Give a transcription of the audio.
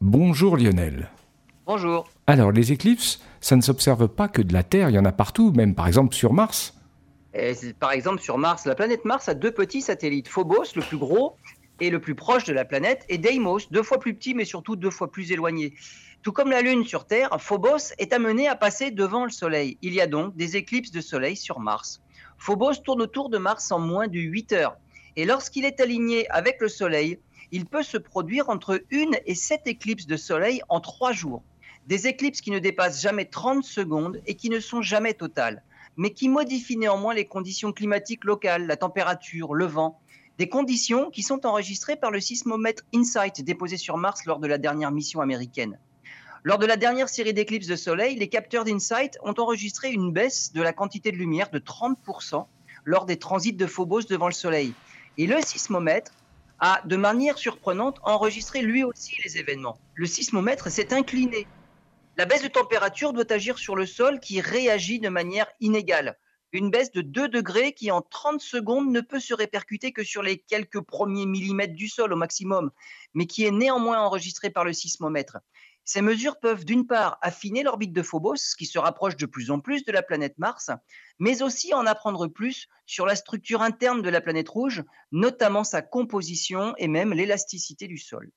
Bonjour Lionel. Bonjour. Alors les éclipses, ça ne s'observe pas que de la Terre, il y en a partout, même par exemple sur Mars. par exemple sur Mars, la planète Mars a deux petits satellites, Phobos, le plus gros et le plus proche de la planète, et Deimos, deux fois plus petit mais surtout deux fois plus éloigné. Tout comme la Lune sur Terre, Phobos est amené à passer devant le Soleil. Il y a donc des éclipses de Soleil sur Mars. Phobos tourne autour de Mars en moins de 8 heures. Et lorsqu'il est aligné avec le Soleil, il peut se produire entre une et sept éclipses de Soleil en trois jours. Des éclipses qui ne dépassent jamais 30 secondes et qui ne sont jamais totales, mais qui modifient néanmoins les conditions climatiques locales, la température, le vent, des conditions qui sont enregistrées par le sismomètre InSight déposé sur Mars lors de la dernière mission américaine. Lors de la dernière série d'éclipses de Soleil, les capteurs d'InSight ont enregistré une baisse de la quantité de lumière de 30% lors des transits de Phobos devant le Soleil. Et le sismomètre a, de manière surprenante, enregistré lui aussi les événements. Le sismomètre s'est incliné la baisse de température doit agir sur le sol qui réagit de manière inégale. Une baisse de 2 degrés qui en 30 secondes ne peut se répercuter que sur les quelques premiers millimètres du sol au maximum, mais qui est néanmoins enregistrée par le sismomètre. Ces mesures peuvent d'une part affiner l'orbite de Phobos, qui se rapproche de plus en plus de la planète Mars, mais aussi en apprendre plus sur la structure interne de la planète rouge, notamment sa composition et même l'élasticité du sol.